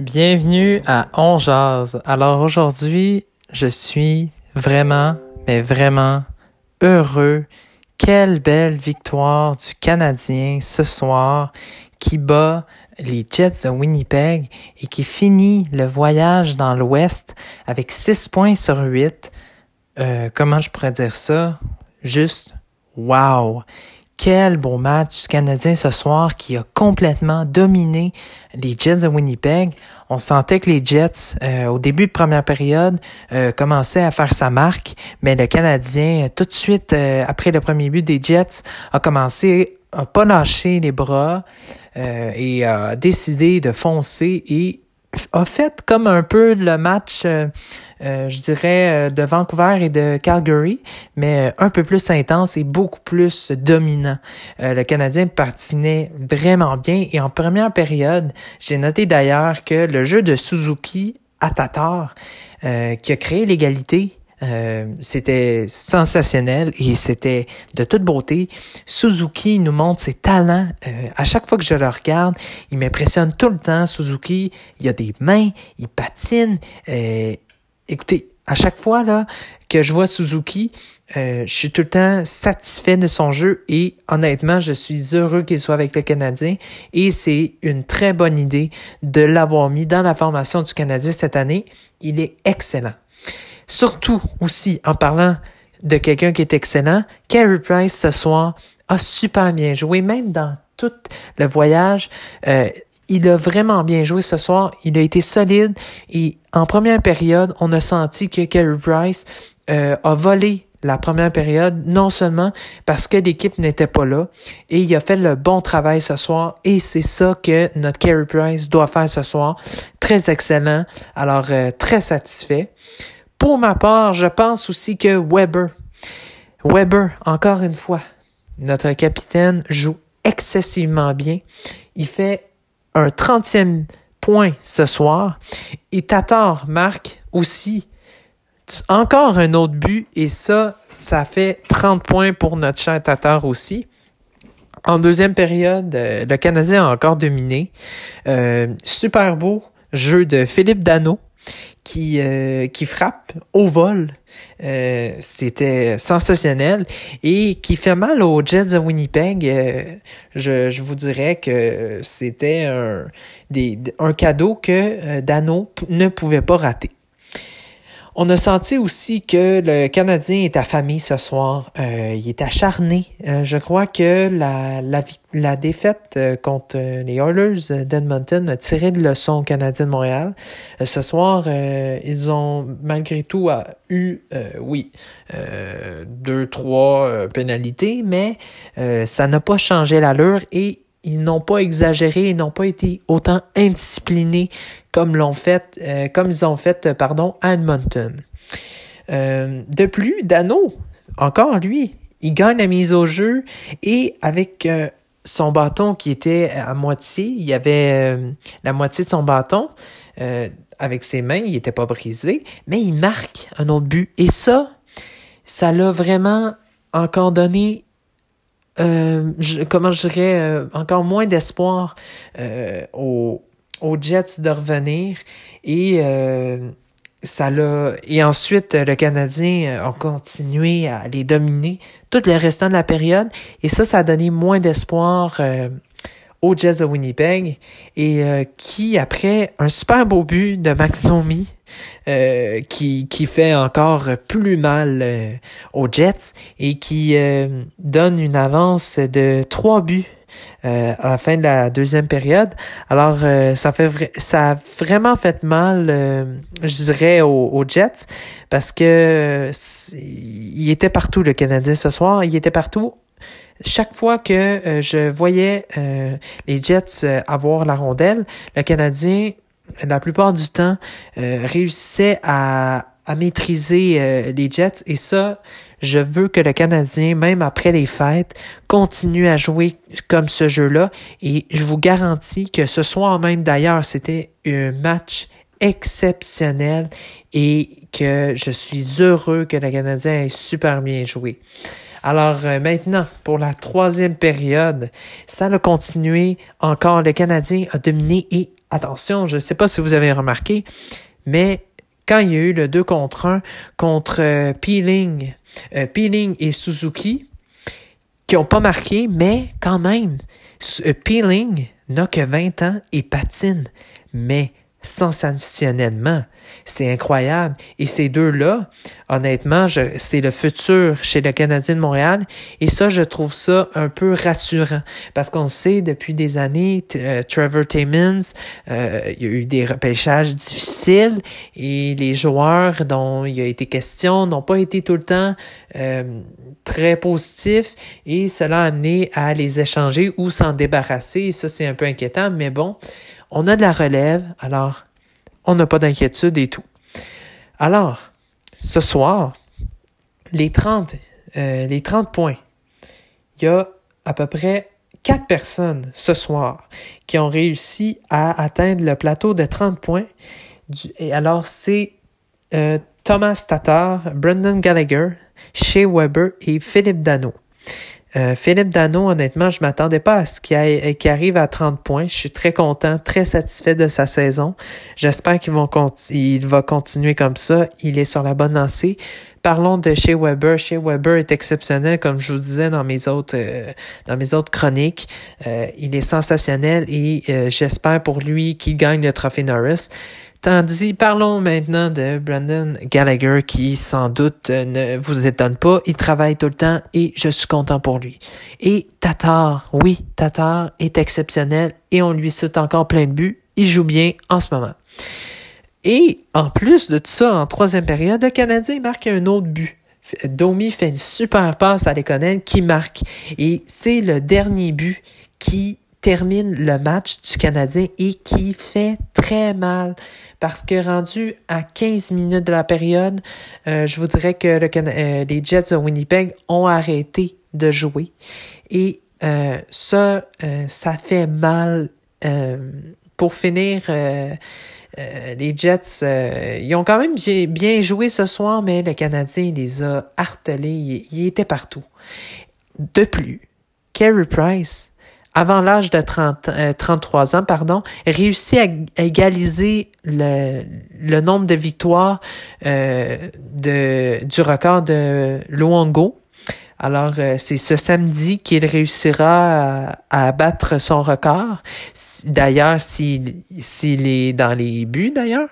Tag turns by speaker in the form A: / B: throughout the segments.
A: Bienvenue à On Jazz. Alors aujourd'hui, je suis vraiment, mais vraiment heureux. Quelle belle victoire du Canadien ce soir qui bat les Jets de Winnipeg et qui finit le voyage dans l'Ouest avec 6 points sur 8. Euh, comment je pourrais dire ça? Juste wow! Quel beau match du Canadien ce soir qui a complètement dominé les Jets de Winnipeg. On sentait que les Jets, euh, au début de première période, euh, commençaient à faire sa marque, mais le Canadien, tout de suite après le premier but des Jets, a commencé à pas lâcher les bras et a décidé de foncer et a fait comme un peu le match, euh, euh, je dirais, euh, de Vancouver et de Calgary, mais un peu plus intense et beaucoup plus dominant. le Canadien patinait vraiment bien et en première période, j'ai noté d'ailleurs que le jeu de Suzuki à Tatar, qui a créé l'égalité, euh, c'était sensationnel et c'était de toute beauté. Suzuki nous montre ses talents. Euh, à chaque fois que je le regarde, il m'impressionne tout le temps. Suzuki, il a des mains, il patine. Euh, écoutez, à chaque fois là que je vois Suzuki, je suis tout le temps satisfait de son jeu et honnêtement, je suis heureux qu'il soit avec le Canadien et c'est une très bonne idée de l'avoir mis dans la formation du Canadien cette année. Il est excellent. Surtout aussi en parlant de quelqu'un qui est excellent, Carey Price ce soir a super bien joué, même dans tout le voyage. Euh, il a vraiment bien joué ce soir. Il a été solide et en première période, on a senti que Carey Price euh, a volé la première période, non seulement parce que l'équipe n'était pas là, et il a fait le bon travail ce soir, et c'est ça que notre Carey Price doit faire ce soir. Très excellent, alors euh, très satisfait. Pour ma part, je pense aussi que Weber, Weber, encore une fois, notre capitaine joue excessivement bien. Il fait un 30e point ce soir. Et Tatar marque aussi encore un autre but. Et ça, ça fait 30 points pour notre cher Tatar aussi. En deuxième période, euh, le Canadien a encore dominé. Euh, super beau jeu de Philippe Dano qui, euh, qui frappe au vol. Euh, c'était sensationnel et qui fait mal aux Jets de Winnipeg. Euh, je, je vous dirais que c'était un, un cadeau que Dano ne pouvait pas rater. On a senti aussi que le Canadien est affamé ce soir. Euh, il est acharné. Euh, je crois que la, la, la défaite euh, contre les Oilers d'Edmonton a tiré de leçon au Canadien de Montréal. ce soir, ils ont malgré tout eu, oui, deux, trois pénalités, mais ça n'a pas changé l'allure et ils n'ont pas exagéré, ils n'ont pas été autant indisciplinés comme l'ont fait, euh, comme ils ont fait, euh, pardon, à Edmonton. Euh, de plus, Dano, encore lui, il gagne la mise au jeu et avec son bâton qui était à moitié, il y avait la moitié de son bâton avec ses mains, il n'était pas brisé, mais il marque un autre but. Et ça, ça l'a vraiment encore donné comment je dirais, encore moins d'espoir aux, aux Jets de revenir. Et euh, ça l'a et ensuite le Canadien a continué à les dominer tout le restant de la période. Et ça ça a donné moins d'espoir euh, aux Jets de Winnipeg et euh, qui après un super beau but de Max Domi qui, qui fait encore plus mal aux Jets et qui donne une avance de trois buts euh, à la fin de la deuxième période. Alors, euh, ça fait ça a vraiment fait mal, euh, je dirais, aux, Jets parce que il était partout le Canadien ce soir. Il était partout. Chaque fois que je voyais les Jets avoir la rondelle, le Canadien, la plupart du temps, réussissait à, à maîtriser les Jets et ça, je veux que le Canadien, même après les fêtes, continue à jouer comme ce jeu-là. Et je vous garantis que ce soir même d'ailleurs, c'était un match exceptionnel et que je suis heureux que le Canadien ait super bien joué. Alors euh, maintenant, pour la troisième période, ça a continué encore. Le Canadien a dominé et attention, je ne sais pas si vous avez remarqué, mais quand il y a eu le 2 contre 1 contre euh, Peeling, euh, Peeling et Suzuki, qui n'ont pas marqué, mais quand même, Peeling n'a que 20 ans et patine. Mais sensationnellement. C'est incroyable. Et ces deux-là, honnêtement, c'est le futur chez le Canadien de Montréal. Et ça, je trouve ça un peu rassurant. Parce qu'on sait depuis des années, euh, Trevor Timmons, euh, il y a eu des repêchages difficiles et les joueurs dont il a été question n'ont pas été tout le temps euh, très positifs et cela a amené à les échanger ou s'en débarrasser. Et ça, c'est un peu inquiétant. Mais bon, on a de la relève, alors on n'a pas d'inquiétude et tout. Alors, ce soir, les 30, euh, les 30 points, il y a à peu près 4 personnes ce soir qui ont réussi à atteindre le plateau de 30 points. et alors, c'est euh, Thomas Tatar, Brendan Gallagher, Shea Weber et Philippe Dano. Euh, Philippe Dano, honnêtement, je m'attendais pas à ce qu'il arrive à 30 points. Je suis très content, très satisfait de sa saison. J'espère qu'il va continuer comme ça. Il est sur la bonne lancée. Parlons de Shea Weber. Shea Weber est exceptionnel, comme je vous disais dans mes autres euh, chroniques. Euh, il est sensationnel et j'espère pour lui qu'il gagne le trophée Norris. Tandis, parlons maintenant de Brandon Gallagher qui sans doute ne vous étonne pas. Il travaille tout le temps et je suis content pour lui. Et Tatar, oui, Tatar est exceptionnel et on lui souhaite encore plein de buts. Il joue bien en ce moment. Et en plus de tout ça, en troisième période, le Canadien marque un autre but. Domi fait une super passe à Lekonen qui marque. Et c'est le dernier but qui termine le match du Canadien et qui fait très mal parce que rendu à 15 minutes de la période, euh, je vous dirais que le, euh, les Jets de Winnipeg ont arrêté de jouer et euh, ça, ça fait mal. pour finir, les Jets, ils ont quand même bien joué ce soir, mais le Canadien les a hartelés, il, il était partout. De plus, Carey Price, avant l'âge de 30, 33 euh, ans, pardon, réussit à, égaliser le, nombre de victoires euh, du record de Luongo. Alors, euh, c'est ce samedi qu'il réussira à, à, battre son record. D'ailleurs, s'il s'il est dans les buts, d'ailleurs.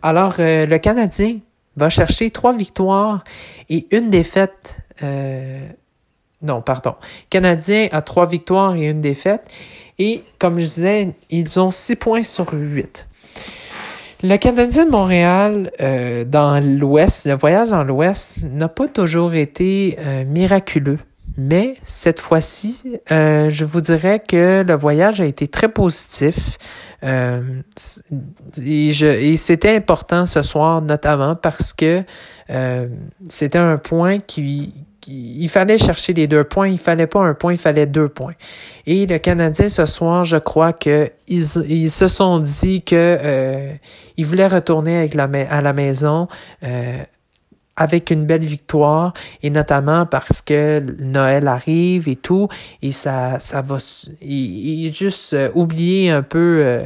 A: Alors, le Canadien va chercher trois victoires et une défaite non, pardon. Canadien a trois victoires et une défaite. Et comme je disais, ils ont six points sur huit. Le Canadien de Montréal, euh, dans l'Ouest, le voyage dans l'Ouest n'a pas toujours été euh, miraculeux. Mais cette fois-ci, euh, je vous dirais que le voyage a été très positif. et, et c'était important ce soir, notamment parce que c'était un point qui, il fallait chercher les deux points. Il fallait pas un point, il fallait deux points. Et le Canadien ce soir, je crois que ils, se sont dit que euh, ils voulaient retourner avec la, à la maison euh, avec une belle victoire et notamment parce que Noël arrive et tout et ça ça va il, juste euh, oublier un peu euh,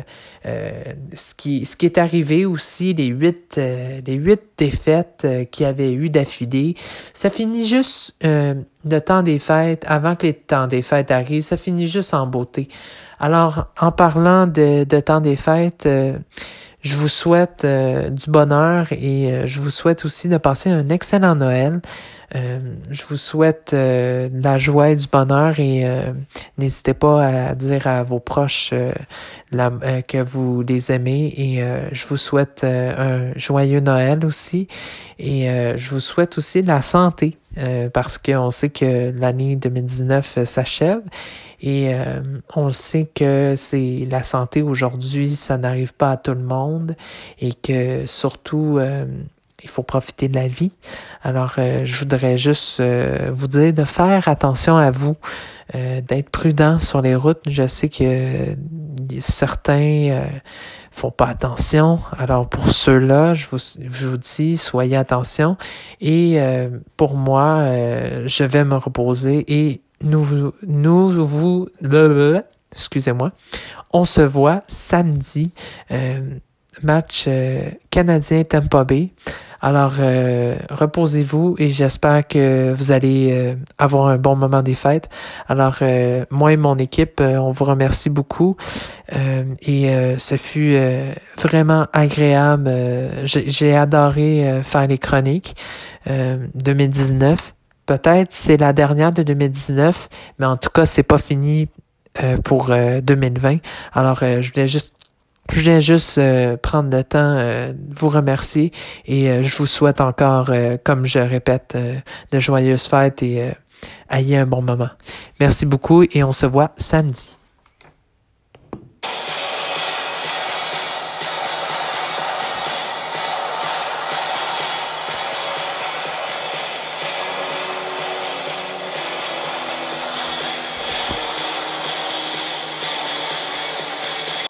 A: euh, ce qui ce qui est arrivé aussi les huit les huit défaites qu'il y avait eu d'affilée. Ça finit juste le temps des fêtes avant que les temps des fêtes arrivent ça finit juste en beauté. Alors en parlant de, de temps des fêtes je vous souhaite euh, du bonheur et euh, je vous souhaite aussi de passer un excellent Noël. Euh, je vous souhaite la joie et du bonheur et n'hésitez pas à dire à vos proches que vous les aimez et je vous souhaite un joyeux Noël aussi et je vous souhaite aussi la santé parce qu'on sait que l'année 2019 s'achève et euh, on sait que c'est la santé aujourd'hui, ça n'arrive pas à tout le monde et que surtout euh, il faut profiter de la vie. Alors euh, je voudrais juste vous dire de faire attention à vous, d'être prudent sur les routes. Je sais que certains font pas attention. Alors pour ceux-là, je vous, dis, soyez attention. Et pour moi, je vais me reposer et nous, nous vous, excusez-moi, On se voit samedi, match canadien Tampa. Alors, euh, reposez-vous et j'espère que vous allez euh, avoir un bon moment des fêtes. Alors, euh, moi et mon équipe, on vous remercie beaucoup et ce fut vraiment agréable. J'ai adoré faire les chroniques 2019. Peut-être c'est la dernière de 2019, mais en tout cas, c'est pas fini pour 2020. Alors, je voulais juste je viens juste euh, prendre le temps euh, de vous remercier et euh, je vous souhaite encore, comme je répète, de joyeuses fêtes et ayez un bon moment. Merci beaucoup et on se voit samedi.